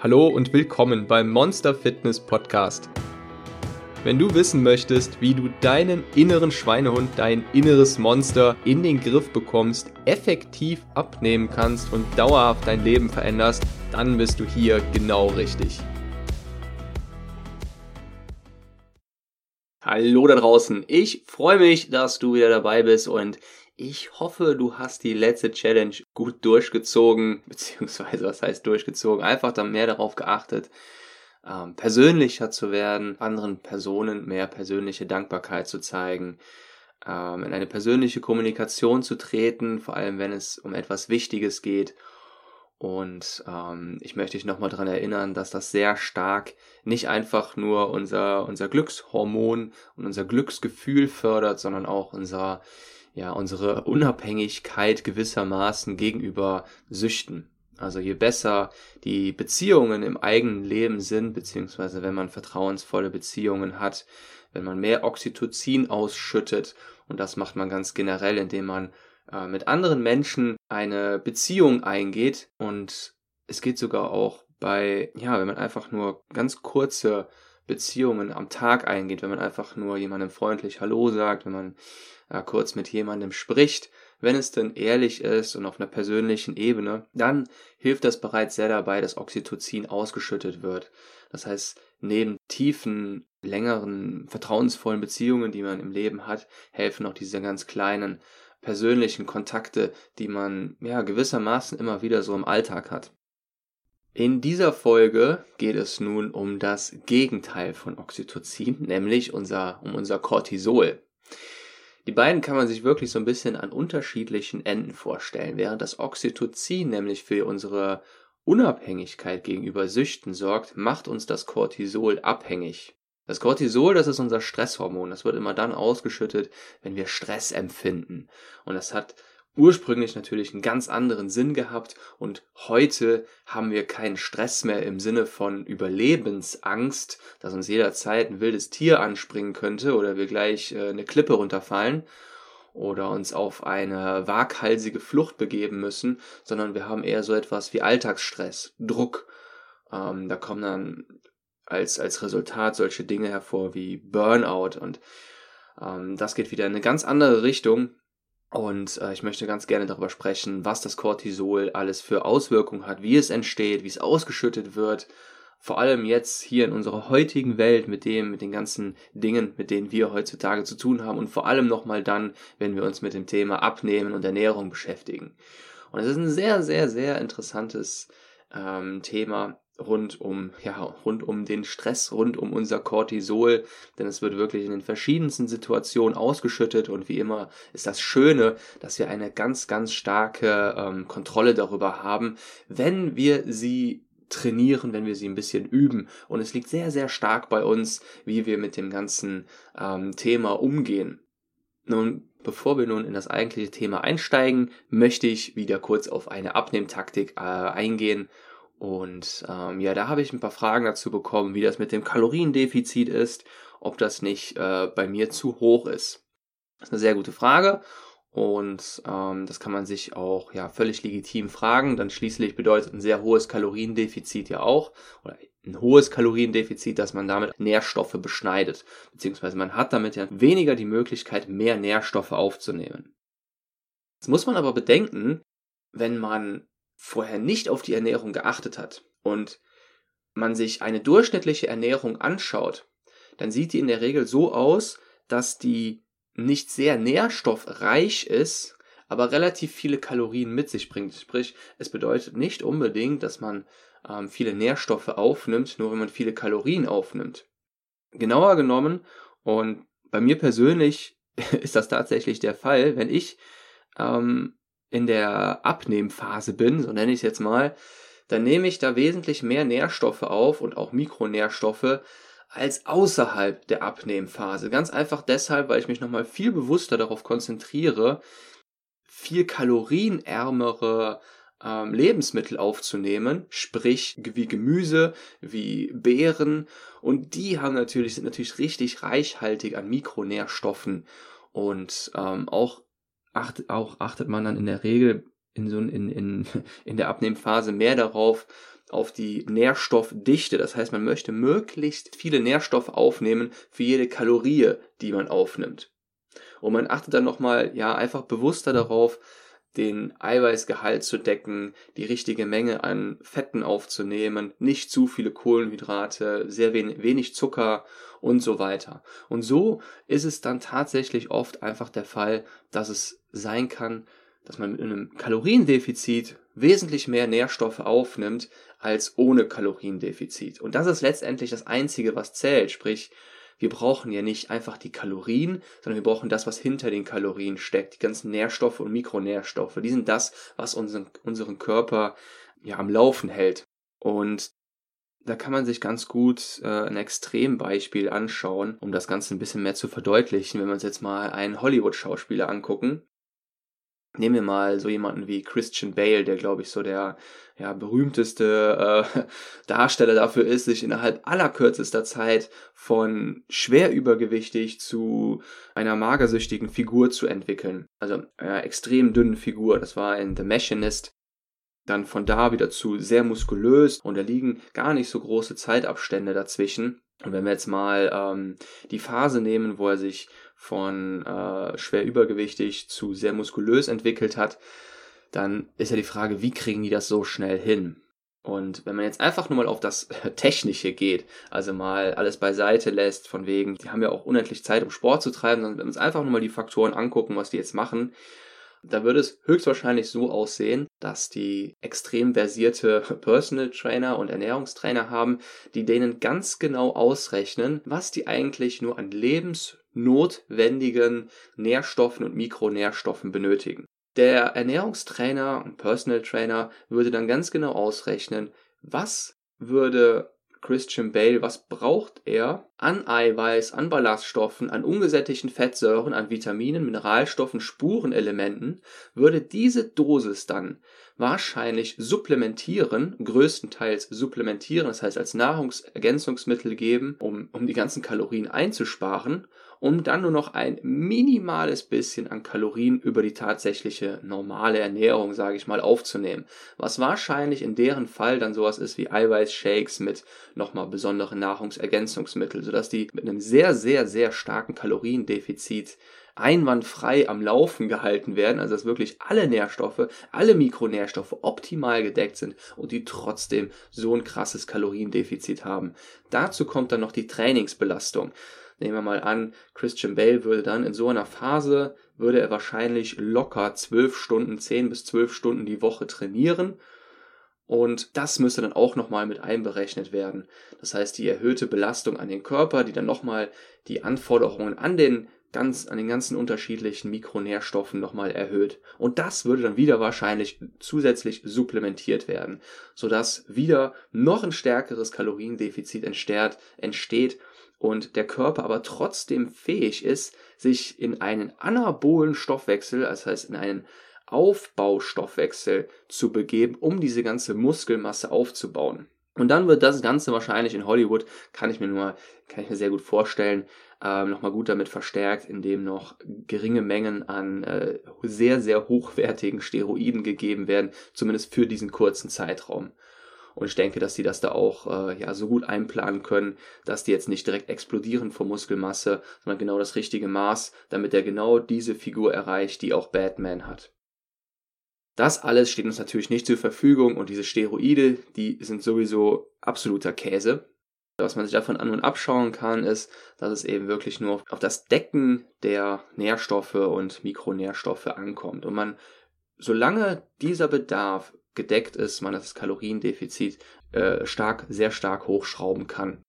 Hallo und willkommen beim Monster Fitness Podcast. Wenn du wissen möchtest, wie du deinen inneren Schweinehund, dein inneres Monster in den Griff bekommst, effektiv abnehmen kannst und dauerhaft dein Leben veränderst, dann bist du hier genau richtig. Hallo da draußen, ich freue mich, dass du wieder dabei bist und ich hoffe, du hast die letzte Challenge gut durchgezogen, beziehungsweise was heißt durchgezogen, einfach dann mehr darauf geachtet, ähm, persönlicher zu werden, anderen Personen mehr persönliche Dankbarkeit zu zeigen, ähm, in eine persönliche Kommunikation zu treten, vor allem wenn es um etwas Wichtiges geht. Und ähm, ich möchte dich nochmal daran erinnern, dass das sehr stark nicht einfach nur unser, unser Glückshormon und unser Glücksgefühl fördert, sondern auch unser ja, unsere Unabhängigkeit gewissermaßen gegenüber Süchten. Also je besser die Beziehungen im eigenen Leben sind, beziehungsweise wenn man vertrauensvolle Beziehungen hat, wenn man mehr Oxytocin ausschüttet, und das macht man ganz generell, indem man äh, mit anderen Menschen eine Beziehung eingeht und es geht sogar auch bei, ja, wenn man einfach nur ganz kurze Beziehungen am Tag eingeht, wenn man einfach nur jemandem freundlich Hallo sagt, wenn man äh, kurz mit jemandem spricht, wenn es denn ehrlich ist und auf einer persönlichen Ebene, dann hilft das bereits sehr dabei, dass Oxytocin ausgeschüttet wird. Das heißt, neben tiefen, längeren, vertrauensvollen Beziehungen, die man im Leben hat, helfen auch diese ganz kleinen persönlichen Kontakte, die man ja gewissermaßen immer wieder so im Alltag hat. In dieser Folge geht es nun um das Gegenteil von Oxytocin, nämlich unser, um unser Cortisol. Die beiden kann man sich wirklich so ein bisschen an unterschiedlichen Enden vorstellen. Während das Oxytocin nämlich für unsere Unabhängigkeit gegenüber Süchten sorgt, macht uns das Cortisol abhängig. Das Cortisol, das ist unser Stresshormon. Das wird immer dann ausgeschüttet, wenn wir Stress empfinden. Und das hat ursprünglich natürlich einen ganz anderen Sinn gehabt und heute haben wir keinen Stress mehr im Sinne von Überlebensangst, dass uns jederzeit ein wildes Tier anspringen könnte oder wir gleich äh, eine Klippe runterfallen oder uns auf eine waghalsige Flucht begeben müssen, sondern wir haben eher so etwas wie Alltagsstress, Druck. Ähm, da kommen dann als, als Resultat solche Dinge hervor wie Burnout und ähm, das geht wieder in eine ganz andere Richtung und äh, ich möchte ganz gerne darüber sprechen, was das Cortisol alles für Auswirkungen hat, wie es entsteht, wie es ausgeschüttet wird. Vor allem jetzt hier in unserer heutigen Welt mit dem, mit den ganzen Dingen, mit denen wir heutzutage zu tun haben und vor allem nochmal dann, wenn wir uns mit dem Thema Abnehmen und Ernährung beschäftigen. Und es ist ein sehr, sehr, sehr interessantes ähm, Thema, rund um, ja, rund um den Stress, rund um unser Cortisol, denn es wird wirklich in den verschiedensten Situationen ausgeschüttet und wie immer ist das Schöne, dass wir eine ganz, ganz starke ähm, Kontrolle darüber haben, wenn wir sie trainieren, wenn wir sie ein bisschen üben. Und es liegt sehr, sehr stark bei uns, wie wir mit dem ganzen ähm, Thema umgehen. Nun, bevor wir nun in das eigentliche Thema einsteigen, möchte ich wieder kurz auf eine Abnehmtaktik äh, eingehen und ähm, ja, da habe ich ein paar Fragen dazu bekommen, wie das mit dem Kaloriendefizit ist, ob das nicht äh, bei mir zu hoch ist. Das ist eine sehr gute Frage und ähm, das kann man sich auch ja völlig legitim fragen. Dann schließlich bedeutet ein sehr hohes Kaloriendefizit ja auch oder ein hohes Kaloriendefizit, dass man damit Nährstoffe beschneidet, beziehungsweise man hat damit ja weniger die Möglichkeit, mehr Nährstoffe aufzunehmen. Jetzt muss man aber bedenken, wenn man vorher nicht auf die Ernährung geachtet hat und man sich eine durchschnittliche Ernährung anschaut, dann sieht die in der Regel so aus, dass die nicht sehr nährstoffreich ist, aber relativ viele Kalorien mit sich bringt. Sprich, es bedeutet nicht unbedingt, dass man ähm, viele Nährstoffe aufnimmt, nur wenn man viele Kalorien aufnimmt. Genauer genommen, und bei mir persönlich ist das tatsächlich der Fall, wenn ich ähm, in der Abnehmphase bin, so nenne ich es jetzt mal, dann nehme ich da wesentlich mehr Nährstoffe auf und auch Mikronährstoffe als außerhalb der Abnehmphase. Ganz einfach deshalb, weil ich mich nochmal viel bewusster darauf konzentriere, viel kalorienärmere ähm, Lebensmittel aufzunehmen, sprich wie Gemüse, wie Beeren und die haben natürlich sind natürlich richtig reichhaltig an Mikronährstoffen und ähm, auch acht, auch achtet man dann in der Regel in, so, in, in, in der Abnehmphase mehr darauf, auf die Nährstoffdichte. Das heißt, man möchte möglichst viele Nährstoffe aufnehmen für jede Kalorie, die man aufnimmt. Und man achtet dann nochmal, ja, einfach bewusster darauf, den Eiweißgehalt zu decken, die richtige Menge an Fetten aufzunehmen, nicht zu viele Kohlenhydrate, sehr wenig, wenig Zucker und so weiter. Und so ist es dann tatsächlich oft einfach der Fall, dass es sein kann, dass man mit einem Kaloriendefizit wesentlich mehr Nährstoffe aufnimmt als ohne Kaloriendefizit. Und das ist letztendlich das Einzige, was zählt. Sprich, wir brauchen ja nicht einfach die Kalorien, sondern wir brauchen das, was hinter den Kalorien steckt. Die ganzen Nährstoffe und Mikronährstoffe. Die sind das, was unseren, unseren Körper ja am Laufen hält. Und da kann man sich ganz gut äh, ein Extrembeispiel anschauen, um das Ganze ein bisschen mehr zu verdeutlichen. Wenn wir uns jetzt mal einen Hollywood-Schauspieler angucken, Nehmen wir mal so jemanden wie Christian Bale, der glaube ich so der ja, berühmteste äh, Darsteller dafür ist, sich innerhalb allerkürzester Zeit von schwer übergewichtig zu einer magersüchtigen Figur zu entwickeln. Also einer extrem dünnen Figur. Das war in The Machinist. Dann von da wieder zu sehr muskulös und da liegen gar nicht so große Zeitabstände dazwischen. Und wenn wir jetzt mal ähm, die Phase nehmen, wo er sich von äh, schwer übergewichtig zu sehr muskulös entwickelt hat, dann ist ja die Frage, wie kriegen die das so schnell hin? Und wenn man jetzt einfach nur mal auf das Technische geht, also mal alles beiseite lässt, von wegen, die haben ja auch unendlich Zeit, um Sport zu treiben, sondern wenn wir uns einfach nur mal die Faktoren angucken, was die jetzt machen, da würde es höchstwahrscheinlich so aussehen, dass die extrem versierte Personal Trainer und Ernährungstrainer haben, die denen ganz genau ausrechnen, was die eigentlich nur an lebensnotwendigen Nährstoffen und Mikronährstoffen benötigen. Der Ernährungstrainer und Personal Trainer würde dann ganz genau ausrechnen, was würde Christian Bale, was braucht er an Eiweiß, an Ballaststoffen, an ungesättigten Fettsäuren, an Vitaminen, Mineralstoffen, Spurenelementen, würde diese Dosis dann wahrscheinlich supplementieren, größtenteils supplementieren, das heißt als Nahrungsergänzungsmittel geben, um, um die ganzen Kalorien einzusparen, um dann nur noch ein minimales bisschen an Kalorien über die tatsächliche normale Ernährung, sage ich mal, aufzunehmen. Was wahrscheinlich in deren Fall dann sowas ist wie Eiweißshakes mit nochmal besonderen Nahrungsergänzungsmitteln, sodass die mit einem sehr, sehr, sehr starken Kaloriendefizit einwandfrei am Laufen gehalten werden, also dass wirklich alle Nährstoffe, alle Mikronährstoffe optimal gedeckt sind und die trotzdem so ein krasses Kaloriendefizit haben. Dazu kommt dann noch die Trainingsbelastung. Nehmen wir mal an, Christian Bale würde dann in so einer Phase, würde er wahrscheinlich locker zwölf Stunden, zehn bis zwölf Stunden die Woche trainieren. Und das müsste dann auch nochmal mit einberechnet werden. Das heißt, die erhöhte Belastung an den Körper, die dann nochmal die Anforderungen an den ganz, an den ganzen unterschiedlichen Mikronährstoffen nochmal erhöht. Und das würde dann wieder wahrscheinlich zusätzlich supplementiert werden, sodass wieder noch ein stärkeres Kaloriendefizit entsteht, entsteht und der Körper aber trotzdem fähig ist, sich in einen anabolen Stoffwechsel, das heißt in einen Aufbaustoffwechsel zu begeben, um diese ganze Muskelmasse aufzubauen. Und dann wird das Ganze wahrscheinlich in Hollywood, kann ich mir nur, kann ich mir sehr gut vorstellen, ähm, nochmal gut damit verstärkt, indem noch geringe Mengen an äh, sehr, sehr hochwertigen Steroiden gegeben werden, zumindest für diesen kurzen Zeitraum. Und ich denke, dass die das da auch äh, ja, so gut einplanen können, dass die jetzt nicht direkt explodieren vor Muskelmasse, sondern genau das richtige Maß, damit er genau diese Figur erreicht, die auch Batman hat. Das alles steht uns natürlich nicht zur Verfügung und diese Steroide, die sind sowieso absoluter Käse. Was man sich davon an und abschauen kann, ist, dass es eben wirklich nur auf das Decken der Nährstoffe und Mikronährstoffe ankommt. Und man, solange dieser Bedarf gedeckt ist, man das Kaloriendefizit äh, stark, sehr stark hochschrauben kann.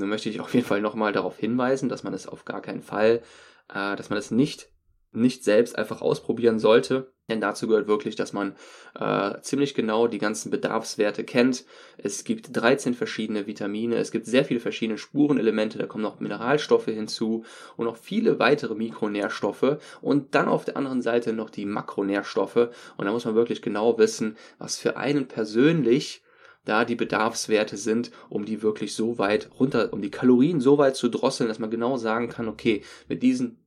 Nun möchte ich auf jeden Fall nochmal darauf hinweisen, dass man es auf gar keinen Fall, äh, dass man es nicht, nicht selbst einfach ausprobieren sollte. Denn dazu gehört wirklich, dass man äh, ziemlich genau die ganzen Bedarfswerte kennt. Es gibt 13 verschiedene Vitamine, es gibt sehr viele verschiedene Spurenelemente, da kommen noch Mineralstoffe hinzu und noch viele weitere Mikronährstoffe und dann auf der anderen Seite noch die Makronährstoffe. Und da muss man wirklich genau wissen, was für einen persönlich da die Bedarfswerte sind, um die wirklich so weit runter, um die Kalorien so weit zu drosseln, dass man genau sagen kann, okay, mit diesen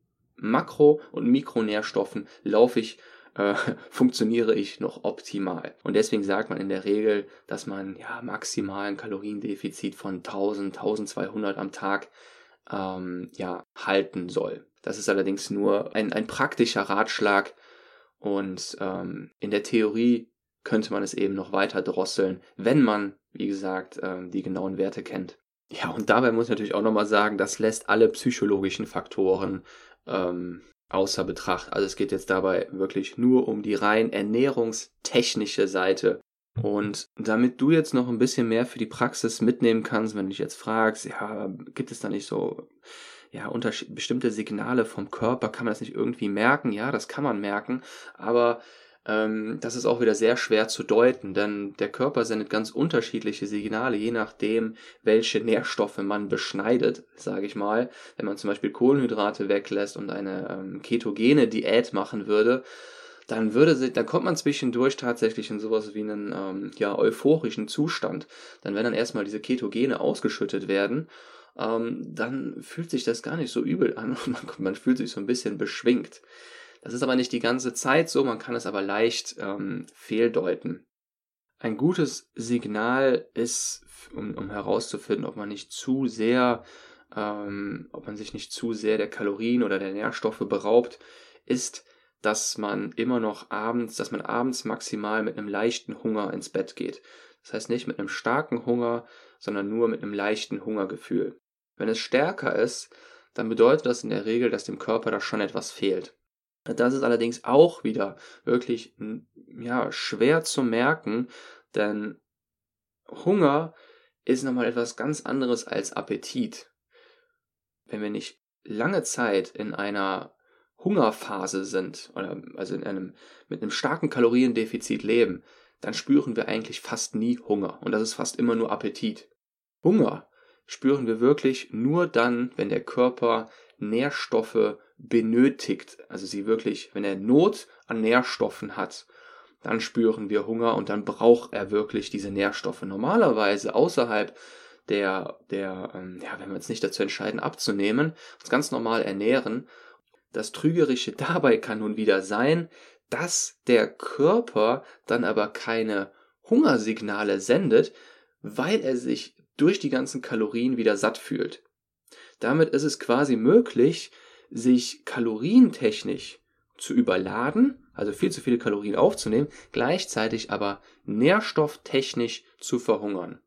Makro- und Mikronährstoffen laufe ich äh, funktioniere ich noch optimal. Und deswegen sagt man in der Regel, dass man ja maximal ein Kaloriendefizit von 1000, 1200 am Tag ähm, ja, halten soll. Das ist allerdings nur ein, ein praktischer Ratschlag und ähm, in der Theorie könnte man es eben noch weiter drosseln, wenn man, wie gesagt, ähm, die genauen Werte kennt. Ja, und dabei muss ich natürlich auch nochmal sagen, das lässt alle psychologischen Faktoren ähm, außer Betracht. Also es geht jetzt dabei wirklich nur um die rein ernährungstechnische Seite. Und damit du jetzt noch ein bisschen mehr für die Praxis mitnehmen kannst, wenn du dich jetzt fragst, ja, gibt es da nicht so ja, bestimmte Signale vom Körper, kann man das nicht irgendwie merken? Ja, das kann man merken, aber ähm, das ist auch wieder sehr schwer zu deuten, denn der Körper sendet ganz unterschiedliche Signale, je nachdem, welche Nährstoffe man beschneidet, sage ich mal. Wenn man zum Beispiel Kohlenhydrate weglässt und eine ähm, ketogene Diät machen würde, dann würde dann kommt man zwischendurch tatsächlich in sowas wie einen ähm, ja, euphorischen Zustand. Dann wenn dann erstmal diese Ketogene ausgeschüttet werden, ähm, dann fühlt sich das gar nicht so übel an und man, man fühlt sich so ein bisschen beschwingt. Das ist aber nicht die ganze Zeit so, man kann es aber leicht ähm, fehldeuten. Ein gutes Signal ist, um, um herauszufinden, ob man nicht zu sehr, ähm, ob man sich nicht zu sehr der Kalorien oder der Nährstoffe beraubt, ist, dass man immer noch abends, dass man abends maximal mit einem leichten Hunger ins Bett geht. Das heißt nicht mit einem starken Hunger, sondern nur mit einem leichten Hungergefühl. Wenn es stärker ist, dann bedeutet das in der Regel, dass dem Körper da schon etwas fehlt. Das ist allerdings auch wieder wirklich ja, schwer zu merken, denn Hunger ist nochmal etwas ganz anderes als Appetit. Wenn wir nicht lange Zeit in einer Hungerphase sind, oder also in einem, mit einem starken Kaloriendefizit leben, dann spüren wir eigentlich fast nie Hunger. Und das ist fast immer nur Appetit. Hunger spüren wir wirklich nur dann, wenn der Körper Nährstoffe benötigt, also sie wirklich, wenn er Not an Nährstoffen hat, dann spüren wir Hunger und dann braucht er wirklich diese Nährstoffe. Normalerweise außerhalb der, der, ähm, ja, wenn wir uns nicht dazu entscheiden, abzunehmen, uns ganz normal ernähren. Das Trügerische dabei kann nun wieder sein, dass der Körper dann aber keine Hungersignale sendet, weil er sich durch die ganzen Kalorien wieder satt fühlt. Damit ist es quasi möglich, sich kalorientechnisch zu überladen, also viel zu viele Kalorien aufzunehmen, gleichzeitig aber nährstofftechnisch zu verhungern.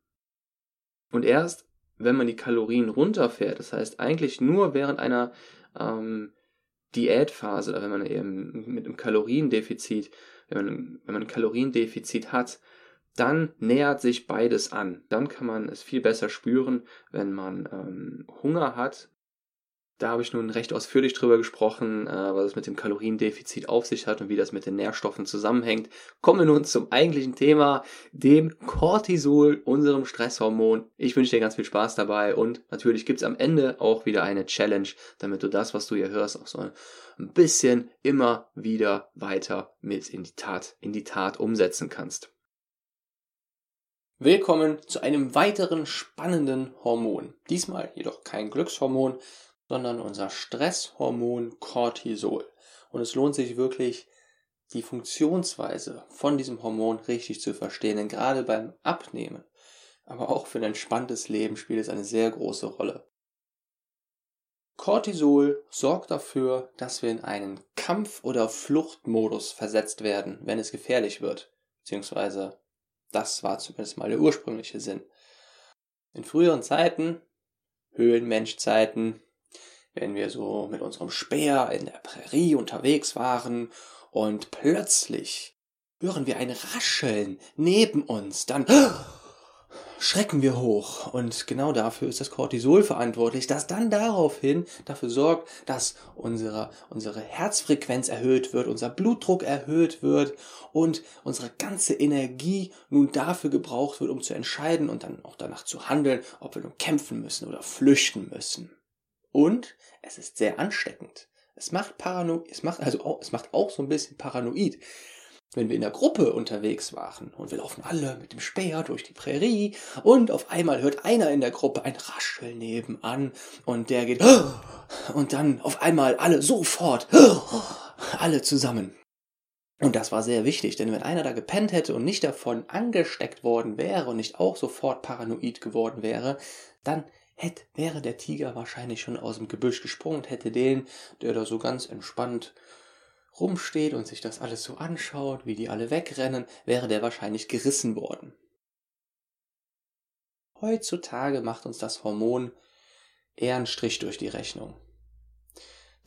Und erst wenn man die Kalorien runterfährt, das heißt eigentlich nur während einer ähm, Diätphase oder wenn man eben mit einem Kaloriendefizit, wenn man, wenn man ein Kaloriendefizit hat, dann nähert sich beides an. Dann kann man es viel besser spüren, wenn man ähm, Hunger hat, da habe ich nun recht ausführlich drüber gesprochen, äh, was es mit dem Kaloriendefizit auf sich hat und wie das mit den Nährstoffen zusammenhängt. Kommen wir nun zum eigentlichen Thema, dem Cortisol, unserem Stresshormon. Ich wünsche dir ganz viel Spaß dabei und natürlich gibt es am Ende auch wieder eine Challenge, damit du das, was du hier hörst, auch so ein bisschen immer wieder weiter mit in die Tat, in die Tat umsetzen kannst. Willkommen zu einem weiteren spannenden Hormon. Diesmal jedoch kein Glückshormon, sondern unser Stresshormon Cortisol. Und es lohnt sich wirklich, die Funktionsweise von diesem Hormon richtig zu verstehen, denn gerade beim Abnehmen, aber auch für ein entspanntes Leben spielt es eine sehr große Rolle. Cortisol sorgt dafür, dass wir in einen Kampf- oder Fluchtmodus versetzt werden, wenn es gefährlich wird. Beziehungsweise das war zumindest mal der ursprüngliche Sinn. In früheren Zeiten, Höhlenmenschzeiten, wenn wir so mit unserem Speer in der Prärie unterwegs waren und plötzlich hören wir ein Rascheln neben uns, dann schrecken wir hoch. Und genau dafür ist das Cortisol verantwortlich, das dann daraufhin dafür sorgt, dass unsere, unsere Herzfrequenz erhöht wird, unser Blutdruck erhöht wird und unsere ganze Energie nun dafür gebraucht wird, um zu entscheiden und dann auch danach zu handeln, ob wir nun kämpfen müssen oder flüchten müssen. Und es ist sehr ansteckend. Es macht paranoid, es macht also auch, es macht auch so ein bisschen paranoid. Wenn wir in der Gruppe unterwegs waren und wir laufen alle mit dem Speer durch die Prärie und auf einmal hört einer in der Gruppe ein Rascheln nebenan und der geht und dann auf einmal alle sofort alle zusammen. Und das war sehr wichtig, denn wenn einer da gepennt hätte und nicht davon angesteckt worden wäre und nicht auch sofort paranoid geworden wäre, dann hätte, wäre der Tiger wahrscheinlich schon aus dem Gebüsch gesprungen und hätte den, der da so ganz entspannt rumsteht und sich das alles so anschaut, wie die alle wegrennen, wäre der wahrscheinlich gerissen worden. Heutzutage macht uns das Hormon eher einen Strich durch die Rechnung.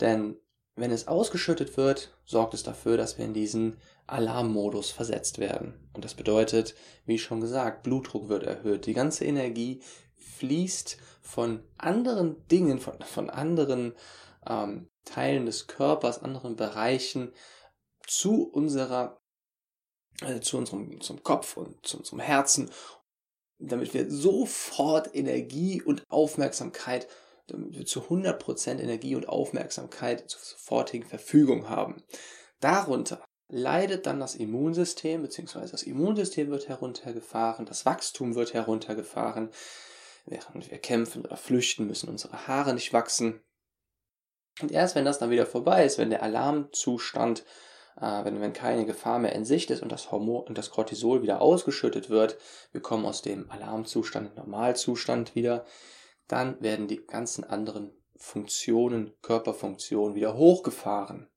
Denn wenn es ausgeschüttet wird, sorgt es dafür, dass wir in diesen Alarmmodus versetzt werden. Und das bedeutet, wie schon gesagt, Blutdruck wird erhöht. Die ganze Energie fließt von anderen Dingen, von, von anderen ähm, Teilen des Körpers, anderen Bereichen zu unserer, äh, zu unserem zum Kopf und zu unserem Herzen, damit wir sofort Energie und Aufmerksamkeit damit wir zu 100% Energie und Aufmerksamkeit zur sofortigen Verfügung haben. Darunter leidet dann das Immunsystem, beziehungsweise das Immunsystem wird heruntergefahren, das Wachstum wird heruntergefahren. Während wir kämpfen oder flüchten, müssen unsere Haare nicht wachsen. Und erst wenn das dann wieder vorbei ist, wenn der Alarmzustand, äh, wenn, wenn keine Gefahr mehr in Sicht ist und das Hormon und das Cortisol wieder ausgeschüttet wird, wir kommen aus dem Alarmzustand, Normalzustand wieder, dann werden die ganzen anderen Funktionen, Körperfunktionen wieder hochgefahren.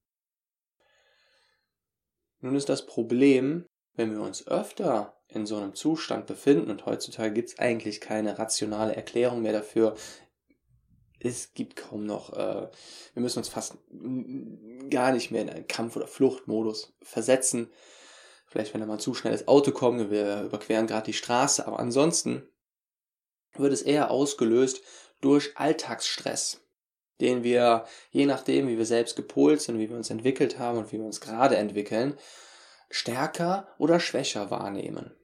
Nun ist das Problem, wenn wir uns öfter in so einem Zustand befinden, und heutzutage gibt es eigentlich keine rationale Erklärung mehr dafür, es gibt kaum noch, äh, wir müssen uns fast gar nicht mehr in einen Kampf- oder Fluchtmodus versetzen. Vielleicht, wenn da mal zu schnelles Auto kommt, wir überqueren gerade die Straße, aber ansonsten wird es eher ausgelöst durch Alltagsstress, den wir, je nachdem, wie wir selbst gepolt sind, wie wir uns entwickelt haben und wie wir uns gerade entwickeln, stärker oder schwächer wahrnehmen.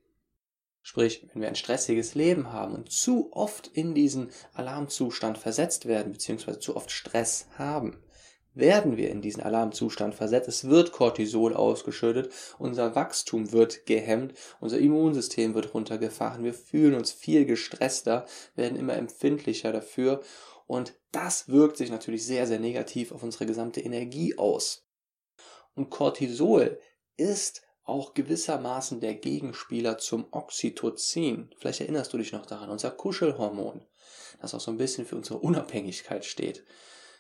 Sprich, wenn wir ein stressiges Leben haben und zu oft in diesen Alarmzustand versetzt werden, beziehungsweise zu oft Stress haben, werden wir in diesen Alarmzustand versetzt. Es wird Cortisol ausgeschüttet, unser Wachstum wird gehemmt, unser Immunsystem wird runtergefahren, wir fühlen uns viel gestresster, werden immer empfindlicher dafür und das wirkt sich natürlich sehr, sehr negativ auf unsere gesamte Energie aus. Und Cortisol ist auch gewissermaßen der Gegenspieler zum Oxytocin. Vielleicht erinnerst du dich noch daran, unser Kuschelhormon, das auch so ein bisschen für unsere Unabhängigkeit steht.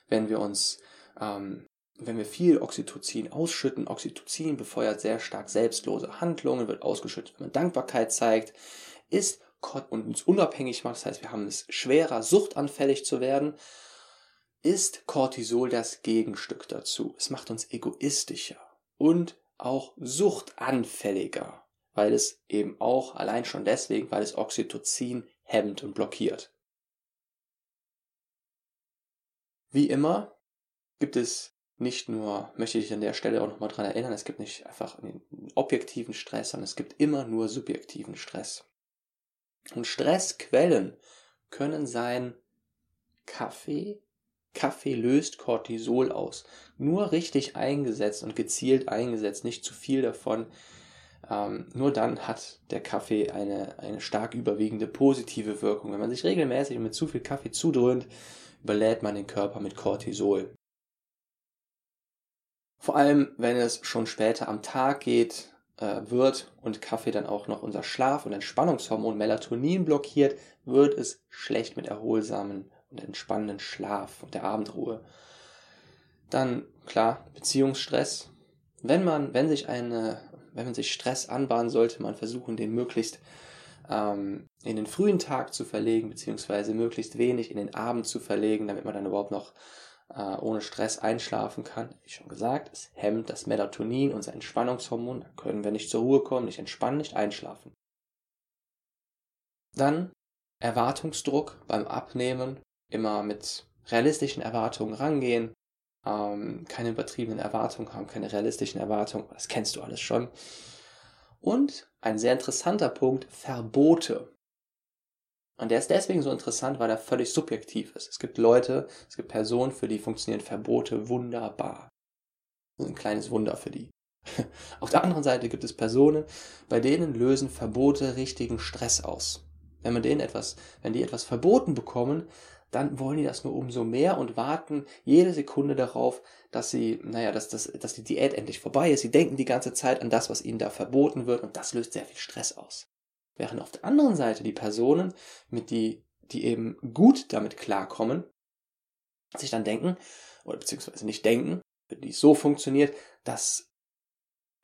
Wenn wir uns ähm, wenn wir viel Oxytocin ausschütten, Oxytocin befeuert sehr stark selbstlose Handlungen, wird ausgeschüttet, wenn man Dankbarkeit zeigt, ist und uns unabhängig macht, das heißt, wir haben es schwerer, suchtanfällig zu werden, ist Cortisol das Gegenstück dazu. Es macht uns egoistischer und auch suchtanfälliger, weil es eben auch allein schon deswegen, weil es Oxytocin hemmt und blockiert. Wie immer gibt es nicht nur, möchte ich an der Stelle auch nochmal dran erinnern, es gibt nicht einfach einen objektiven Stress, sondern es gibt immer nur subjektiven Stress. Und Stressquellen können sein Kaffee. Kaffee löst Cortisol aus. Nur richtig eingesetzt und gezielt eingesetzt, nicht zu viel davon. Ähm, nur dann hat der Kaffee eine, eine stark überwiegende positive Wirkung. Wenn man sich regelmäßig mit zu viel Kaffee zudröhnt, überlädt man den Körper mit Cortisol. Vor allem, wenn es schon später am Tag geht, äh, wird und Kaffee dann auch noch unser Schlaf- und Entspannungshormon Melatonin blockiert, wird es schlecht mit erholsamen und entspannenden Schlaf und der Abendruhe. Dann, klar, Beziehungsstress. Wenn man, wenn sich eine, wenn man sich Stress anbahnen sollte, man versuchen, den möglichst ähm, in den frühen Tag zu verlegen, beziehungsweise möglichst wenig in den Abend zu verlegen, damit man dann überhaupt noch äh, ohne Stress einschlafen kann. Wie schon gesagt, es hemmt das Melatonin, unser Entspannungshormon. Da können wir nicht zur Ruhe kommen, nicht entspannen, nicht einschlafen. Dann Erwartungsdruck beim Abnehmen. Immer mit realistischen Erwartungen rangehen. Ähm, keine übertriebenen Erwartungen haben, keine realistischen Erwartungen. Das kennst du alles schon. Und ein sehr interessanter Punkt, Verbote. Und der ist deswegen so interessant, weil er völlig subjektiv ist. Es gibt Leute, es gibt Personen, für die funktionieren Verbote wunderbar. Ein kleines Wunder für die. Auf der anderen Seite gibt es Personen, bei denen lösen Verbote richtigen Stress aus. Wenn man denen etwas, wenn die etwas verboten bekommen, dann wollen die das nur umso mehr und warten jede Sekunde darauf, dass sie, naja, dass, dass, dass die Diät endlich vorbei ist. Sie denken die ganze Zeit an das, was ihnen da verboten wird und das löst sehr viel Stress aus. Während auf der anderen Seite die Personen, mit die, die eben gut damit klarkommen, sich dann denken, oder beziehungsweise nicht denken, wenn die so funktioniert, dass,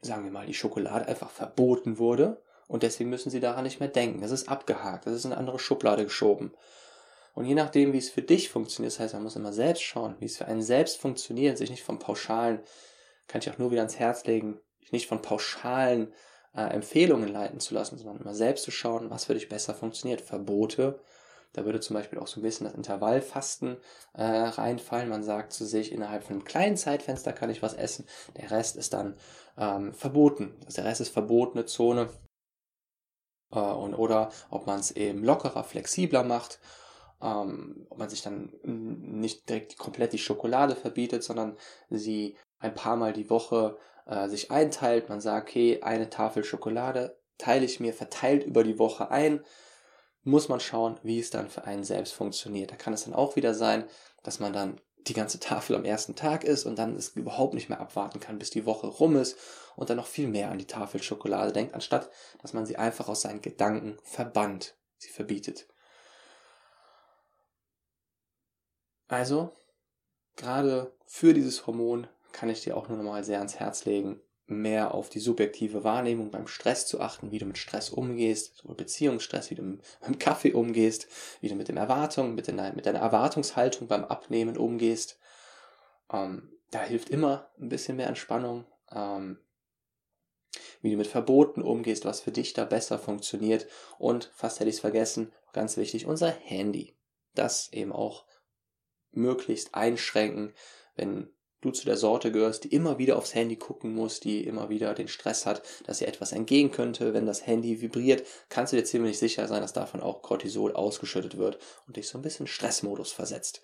sagen wir mal, die Schokolade einfach verboten wurde und deswegen müssen sie daran nicht mehr denken. Das ist abgehakt, das ist in eine andere Schublade geschoben. Und je nachdem, wie es für dich funktioniert, das heißt, man muss immer selbst schauen, wie es für einen selbst funktioniert, sich nicht von pauschalen, kann ich auch nur wieder ans Herz legen, nicht von pauschalen äh, Empfehlungen leiten zu lassen, sondern immer selbst zu schauen, was für dich besser funktioniert. Verbote, da würde zum Beispiel auch so ein bisschen das Intervallfasten äh, reinfallen. Man sagt zu sich, innerhalb von einem kleinen Zeitfenster kann ich was essen, der Rest ist dann ähm, verboten. Also der Rest ist verbotene Zone. Äh, und, oder ob man es eben lockerer, flexibler macht ähm, man sich dann nicht direkt komplett die Schokolade verbietet, sondern sie ein paar Mal die Woche äh, sich einteilt. Man sagt, okay, eine Tafel Schokolade teile ich mir verteilt über die Woche ein. Muss man schauen, wie es dann für einen selbst funktioniert. Da kann es dann auch wieder sein, dass man dann die ganze Tafel am ersten Tag ist und dann es überhaupt nicht mehr abwarten kann, bis die Woche rum ist und dann noch viel mehr an die Tafel Schokolade denkt, anstatt dass man sie einfach aus seinen Gedanken verbannt, sie verbietet. Also, gerade für dieses Hormon kann ich dir auch nur nochmal sehr ans Herz legen, mehr auf die subjektive Wahrnehmung beim Stress zu achten, wie du mit Stress umgehst, sowohl Beziehungsstress, wie du mit dem Kaffee umgehst, wie du mit den Erwartungen, mit, deiner, mit deiner Erwartungshaltung beim Abnehmen umgehst. Ähm, da hilft immer ein bisschen mehr Entspannung. Ähm, wie du mit Verboten umgehst, was für dich da besser funktioniert. Und fast hätte ich es vergessen, ganz wichtig, unser Handy. Das eben auch möglichst einschränken, wenn du zu der Sorte gehörst, die immer wieder aufs Handy gucken muss, die immer wieder den Stress hat, dass ihr etwas entgehen könnte. Wenn das Handy vibriert, kannst du dir ziemlich sicher sein, dass davon auch Cortisol ausgeschüttet wird und dich so ein bisschen Stressmodus versetzt.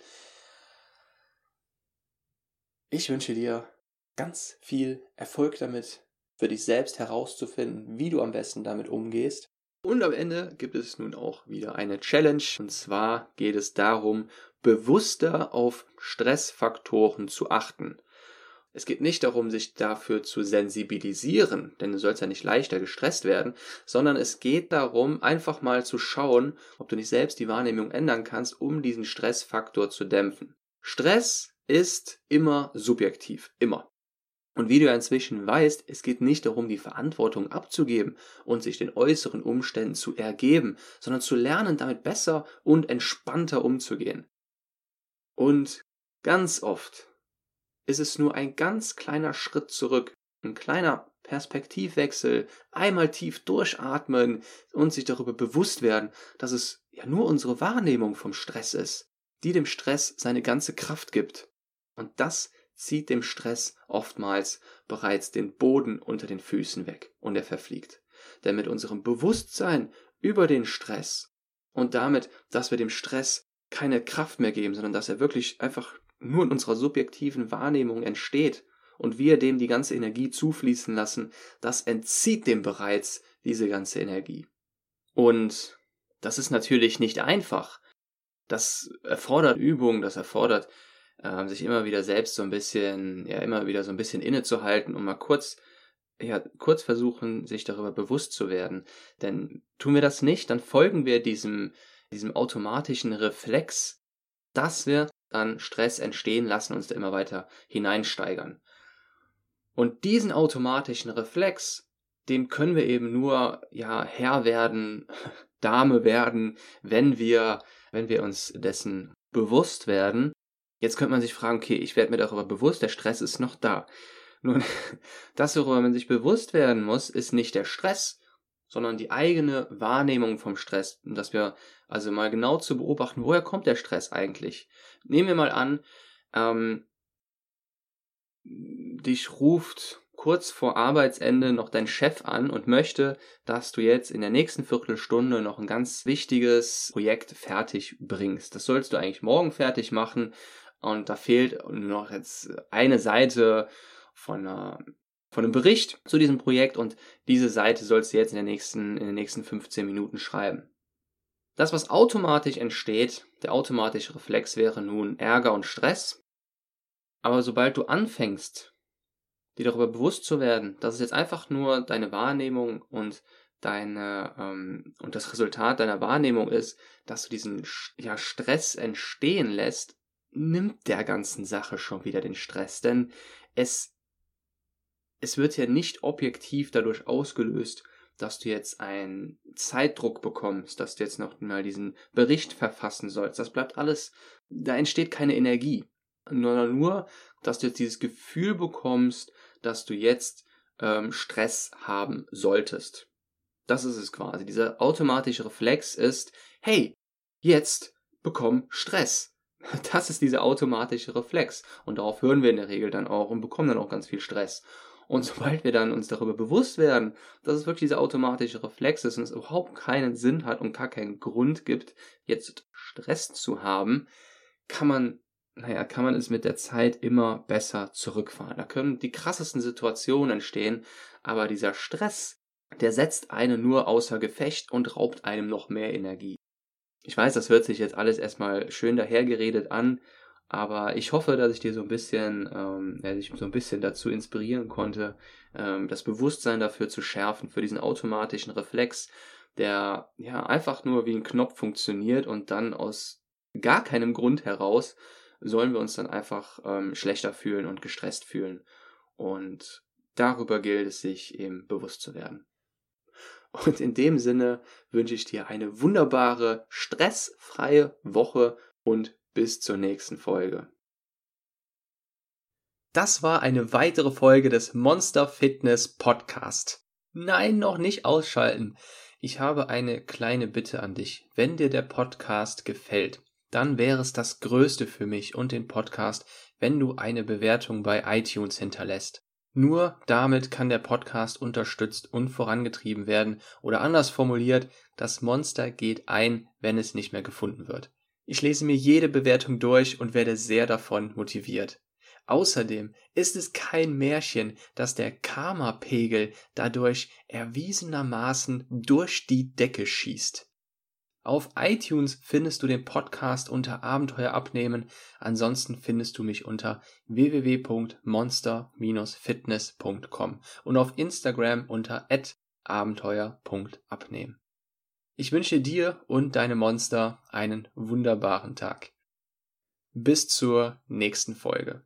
Ich wünsche dir ganz viel Erfolg damit, für dich selbst herauszufinden, wie du am besten damit umgehst. Und am Ende gibt es nun auch wieder eine Challenge. Und zwar geht es darum, bewusster auf Stressfaktoren zu achten. Es geht nicht darum, sich dafür zu sensibilisieren, denn du sollst ja nicht leichter gestresst werden, sondern es geht darum, einfach mal zu schauen, ob du nicht selbst die Wahrnehmung ändern kannst, um diesen Stressfaktor zu dämpfen. Stress ist immer subjektiv, immer. Und wie du ja inzwischen weißt, es geht nicht darum, die Verantwortung abzugeben und sich den äußeren Umständen zu ergeben, sondern zu lernen, damit besser und entspannter umzugehen. Und ganz oft ist es nur ein ganz kleiner Schritt zurück, ein kleiner Perspektivwechsel, einmal tief durchatmen und sich darüber bewusst werden, dass es ja nur unsere Wahrnehmung vom Stress ist, die dem Stress seine ganze Kraft gibt. Und das zieht dem Stress oftmals bereits den Boden unter den Füßen weg und er verfliegt. Denn mit unserem Bewusstsein über den Stress und damit, dass wir dem Stress keine Kraft mehr geben, sondern dass er wirklich einfach nur in unserer subjektiven Wahrnehmung entsteht und wir dem die ganze Energie zufließen lassen, das entzieht dem bereits diese ganze Energie. Und das ist natürlich nicht einfach. Das erfordert Übung, das erfordert äh, sich immer wieder selbst so ein bisschen, ja, immer wieder so ein bisschen innezuhalten und mal kurz, ja, kurz versuchen, sich darüber bewusst zu werden. Denn tun wir das nicht, dann folgen wir diesem, diesem automatischen Reflex, dass wir dann Stress entstehen lassen, uns da immer weiter hineinsteigern. Und diesen automatischen Reflex, dem können wir eben nur ja Herr werden, Dame werden, wenn wir, wenn wir uns dessen bewusst werden. Jetzt könnte man sich fragen, okay, ich werde mir darüber bewusst, der Stress ist noch da. Nun, das, worüber man sich bewusst werden muss, ist nicht der Stress, sondern die eigene Wahrnehmung vom Stress. Und dass wir also mal genau zu beobachten, woher kommt der Stress eigentlich? Nehmen wir mal an, ähm, dich ruft kurz vor Arbeitsende noch dein Chef an und möchte, dass du jetzt in der nächsten Viertelstunde noch ein ganz wichtiges Projekt fertig bringst. Das sollst du eigentlich morgen fertig machen und da fehlt noch jetzt eine Seite von einer von einem Bericht zu diesem Projekt und diese Seite sollst du jetzt in, der nächsten, in den nächsten 15 Minuten schreiben. Das, was automatisch entsteht, der automatische Reflex wäre nun Ärger und Stress. Aber sobald du anfängst, dir darüber bewusst zu werden, dass es jetzt einfach nur deine Wahrnehmung und deine ähm, und das Resultat deiner Wahrnehmung ist, dass du diesen ja, Stress entstehen lässt, nimmt der ganzen Sache schon wieder den Stress, denn es es wird ja nicht objektiv dadurch ausgelöst, dass du jetzt einen Zeitdruck bekommst, dass du jetzt noch mal diesen Bericht verfassen sollst. Das bleibt alles, da entsteht keine Energie. Nur, nur dass du jetzt dieses Gefühl bekommst, dass du jetzt ähm, Stress haben solltest. Das ist es quasi. Dieser automatische Reflex ist, hey, jetzt bekomm Stress. Das ist dieser automatische Reflex. Und darauf hören wir in der Regel dann auch und bekommen dann auch ganz viel Stress. Und sobald wir dann uns darüber bewusst werden, dass es wirklich dieser automatische Reflex ist und es überhaupt keinen Sinn hat und gar keinen Grund gibt, jetzt Stress zu haben, kann man naja, kann man es mit der Zeit immer besser zurückfahren. Da können die krassesten Situationen entstehen, aber dieser Stress, der setzt einen nur außer Gefecht und raubt einem noch mehr Energie. Ich weiß, das hört sich jetzt alles erstmal schön dahergeredet an, aber ich hoffe, dass ich dir so ein bisschen, ähm, ja, dich so ein bisschen dazu inspirieren konnte, ähm, das Bewusstsein dafür zu schärfen, für diesen automatischen Reflex, der ja einfach nur wie ein Knopf funktioniert und dann aus gar keinem Grund heraus sollen wir uns dann einfach ähm, schlechter fühlen und gestresst fühlen. Und darüber gilt es sich eben bewusst zu werden. Und in dem Sinne wünsche ich dir eine wunderbare, stressfreie Woche und bis zur nächsten Folge. Das war eine weitere Folge des Monster Fitness Podcast. Nein, noch nicht ausschalten. Ich habe eine kleine Bitte an dich. Wenn dir der Podcast gefällt, dann wäre es das Größte für mich und den Podcast, wenn du eine Bewertung bei iTunes hinterlässt. Nur damit kann der Podcast unterstützt und vorangetrieben werden oder anders formuliert, das Monster geht ein, wenn es nicht mehr gefunden wird. Ich lese mir jede Bewertung durch und werde sehr davon motiviert. Außerdem ist es kein Märchen, dass der Karma-Pegel dadurch erwiesenermaßen durch die Decke schießt. Auf iTunes findest du den Podcast unter Abenteuer abnehmen. Ansonsten findest du mich unter www.monster-fitness.com und auf Instagram unter abenteuer.abnehmen. Ich wünsche dir und deine Monster einen wunderbaren Tag. Bis zur nächsten Folge.